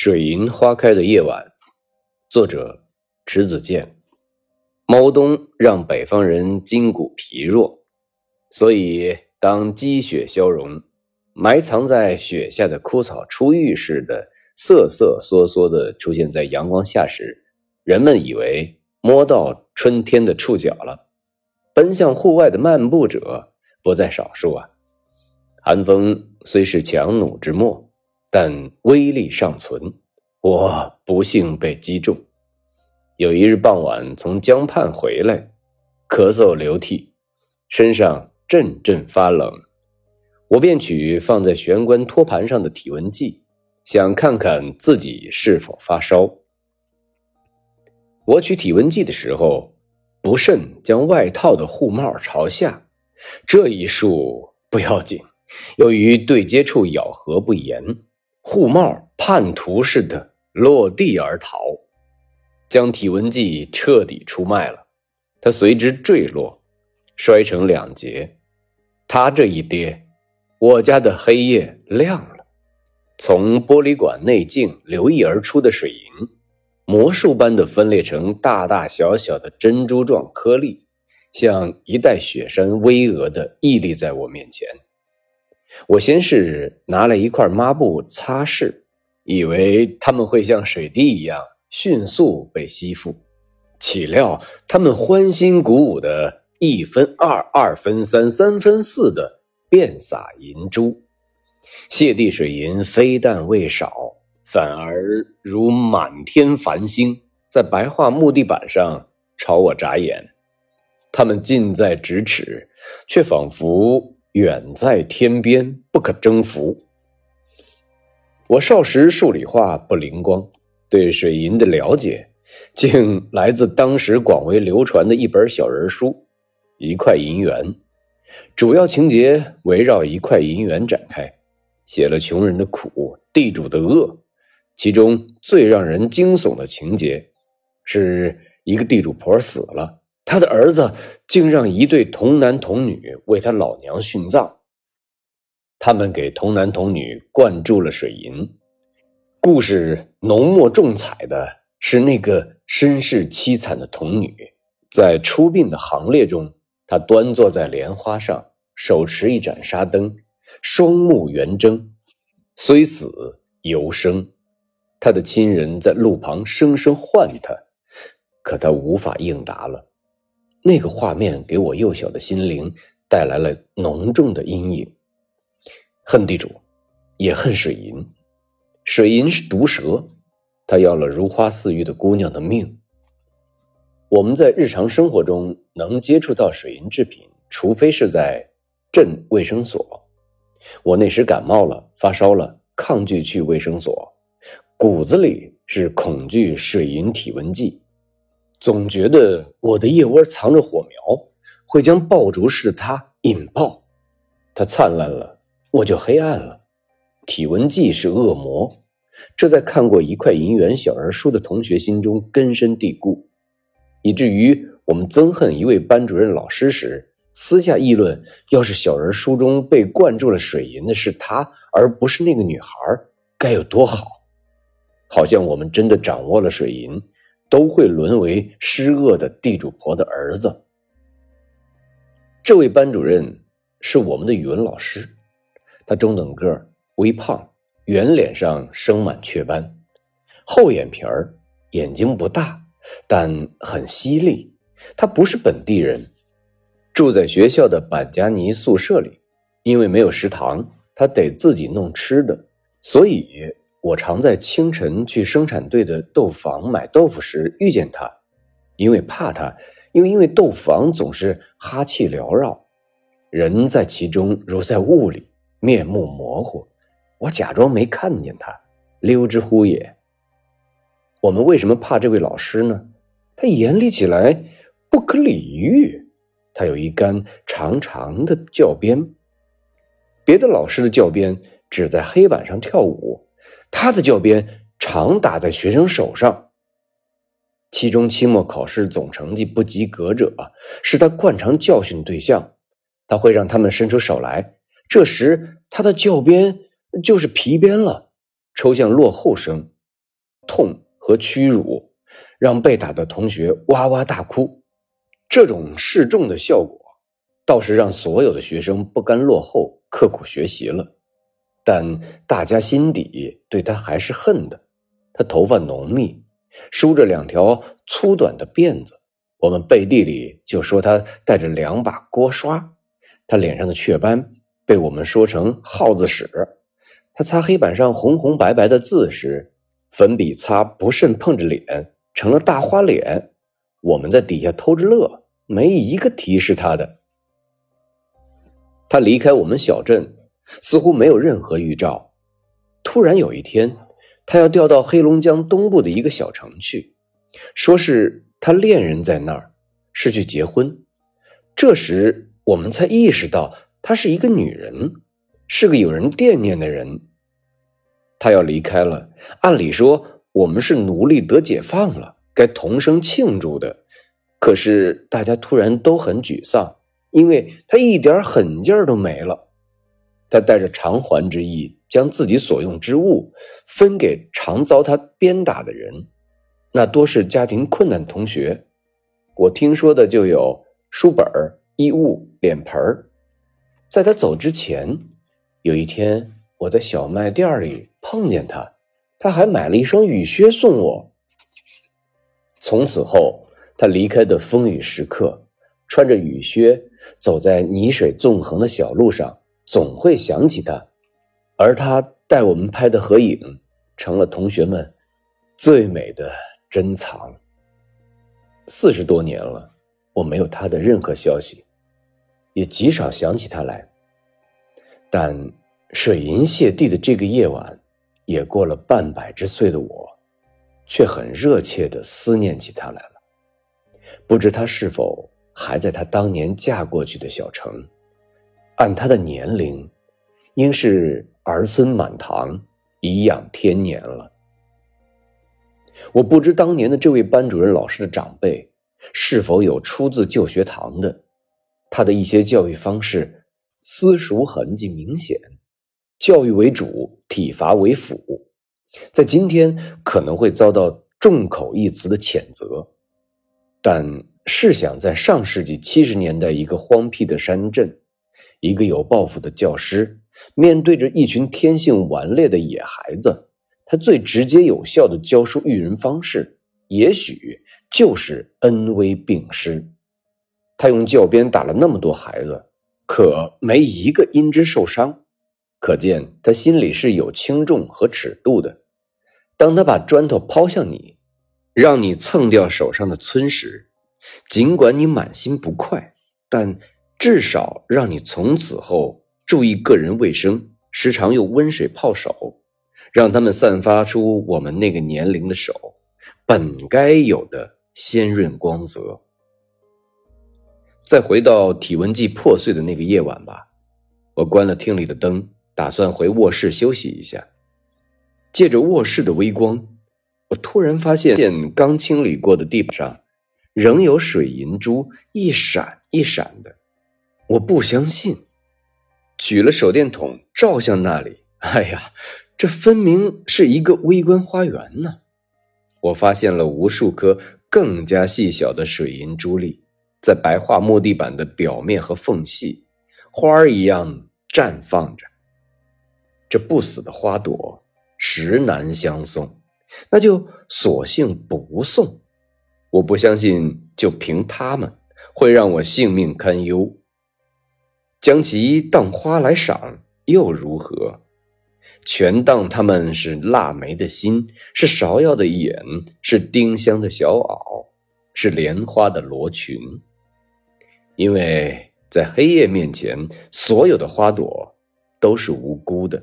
水银花开的夜晚，作者迟子建。猫冬让北方人筋骨疲弱，所以当积雪消融，埋藏在雪下的枯草初育似的瑟瑟缩缩的出现在阳光下时，人们以为摸到春天的触角了。奔向户外的漫步者不在少数啊。寒风虽是强弩之末。但威力尚存，我不幸被击中。有一日傍晚从江畔回来，咳嗽流涕，身上阵阵发冷，我便取放在玄关托盘上的体温计，想看看自己是否发烧。我取体温计的时候，不慎将外套的护帽朝下，这一束不要紧，由于对接处咬合不严。护帽叛徒似的落地而逃，将体温计彻底出卖了。他随之坠落，摔成两截。他这一跌，我家的黑夜亮了。从玻璃管内径流溢而出的水银，魔术般的分裂成大大小小的珍珠状颗粒，像一袋雪山巍峨的屹立在我面前。我先是拿了一块抹布擦拭，以为它们会像水滴一样迅速被吸附，岂料它们欢欣鼓舞的一分二、二分三、三分四的遍洒银珠，泻地水银非但未少，反而如满天繁星在白桦木地板上朝我眨眼。它们近在咫尺，却仿佛……远在天边，不可征服。我少时数理化不灵光，对水银的了解，竟来自当时广为流传的一本小人书《一块银元》。主要情节围绕一块银元展开，写了穷人的苦，地主的恶。其中最让人惊悚的情节，是一个地主婆死了。他的儿子竟让一对童男童女为他老娘殉葬。他们给童男童女灌注了水银。故事浓墨重彩的是那个身世凄惨的童女，在出殡的行列中，她端坐在莲花上，手持一盏纱灯，双目圆睁，虽死犹生。他的亲人在路旁声声唤他，可他无法应答了。那个画面给我幼小的心灵带来了浓重的阴影。恨地主，也恨水银。水银是毒蛇，它要了如花似玉的姑娘的命。我们在日常生活中能接触到水银制品，除非是在镇卫生所。我那时感冒了，发烧了，抗拒去卫生所，骨子里是恐惧水银体温计。总觉得我的腋窝藏着火苗，会将爆竹似的它引爆。它灿烂了，我就黑暗了。体温计是恶魔，这在看过一块银元小人书的同学心中根深蒂固，以至于我们憎恨一位班主任老师时，私下议论：要是小人书中被灌注了水银的是他，而不是那个女孩，该有多好！好像我们真的掌握了水银。都会沦为施恶的地主婆的儿子。这位班主任是我们的语文老师，他中等个微胖，圆脸上生满雀斑，厚眼皮儿，眼睛不大，但很犀利。他不是本地人，住在学校的板夹泥宿舍里，因为没有食堂，他得自己弄吃的，所以。我常在清晨去生产队的豆坊买豆腐时遇见他，因为怕他，因为因为豆坊总是哈气缭绕，人在其中如在雾里，面目模糊。我假装没看见他，溜之乎也。我们为什么怕这位老师呢？他严厉起来不可理喻，他有一杆长长的教鞭。别的老师的教鞭只在黑板上跳舞。他的教鞭常打在学生手上。期中、期末考试总成绩不及格者，是他惯常教训对象。他会让他们伸出手来，这时他的教鞭就是皮鞭了，抽象落后生，痛和屈辱，让被打的同学哇哇大哭。这种示众的效果，倒是让所有的学生不甘落后，刻苦学习了。但大家心底对他还是恨的。他头发浓密，梳着两条粗短的辫子。我们背地里就说他带着两把锅刷。他脸上的雀斑被我们说成耗子屎。他擦黑板上红红白白的字时，粉笔擦不慎碰着脸，成了大花脸。我们在底下偷着乐，没一个提示他的。他离开我们小镇，似乎没有任何预兆。突然有一天，他要调到黑龙江东部的一个小城去，说是。他恋人在那儿，是去结婚。这时我们才意识到，她是一个女人，是个有人惦念的人。她要离开了，按理说我们是奴隶得解放了，该同声庆祝的。可是大家突然都很沮丧，因为她一点狠劲儿都没了。他带着偿还之意，将自己所用之物分给常遭他鞭打的人。那多是家庭困难同学，我听说的就有书本衣物、脸盆在他走之前，有一天我在小卖店里碰见他，他还买了一双雨靴送我。从此后，他离开的风雨时刻，穿着雨靴走在泥水纵横的小路上，总会想起他，而他带我们拍的合影，成了同学们最美的。珍藏。四十多年了，我没有他的任何消息，也极少想起他来。但水银泻地的这个夜晚，也过了半百之岁的我，却很热切的思念起他来了。不知他是否还在他当年嫁过去的小城？按他的年龄，应是儿孙满堂，颐养天年了。我不知当年的这位班主任老师的长辈是否有出自旧学堂的，他的一些教育方式私塾痕迹明显，教育为主，体罚为辅，在今天可能会遭到众口一词的谴责。但试想，在上世纪七十年代一个荒僻的山镇，一个有抱负的教师面对着一群天性顽劣的野孩子。他最直接有效的教书育人方式，也许就是恩威并施。他用教鞭打了那么多孩子，可没一个因之受伤，可见他心里是有轻重和尺度的。当他把砖头抛向你，让你蹭掉手上的皴时，尽管你满心不快，但至少让你从此后注意个人卫生，时常用温水泡手。让他们散发出我们那个年龄的手本该有的鲜润光泽。再回到体温计破碎的那个夜晚吧，我关了厅里的灯，打算回卧室休息一下。借着卧室的微光，我突然发现刚清理过的地板上仍有水银珠一闪一闪的。我不相信，取了手电筒照向那里，哎呀！这分明是一个微观花园呢！我发现了无数颗更加细小的水银珠粒，在白桦木地板的表面和缝隙，花儿一样绽放着。这不死的花朵，实难相送，那就索性不送。我不相信，就凭他们，会让我性命堪忧。将其当花来赏，又如何？全当他们是腊梅的心，是芍药的眼，是丁香的小袄，是莲花的罗裙。因为在黑夜面前，所有的花朵都是无辜的。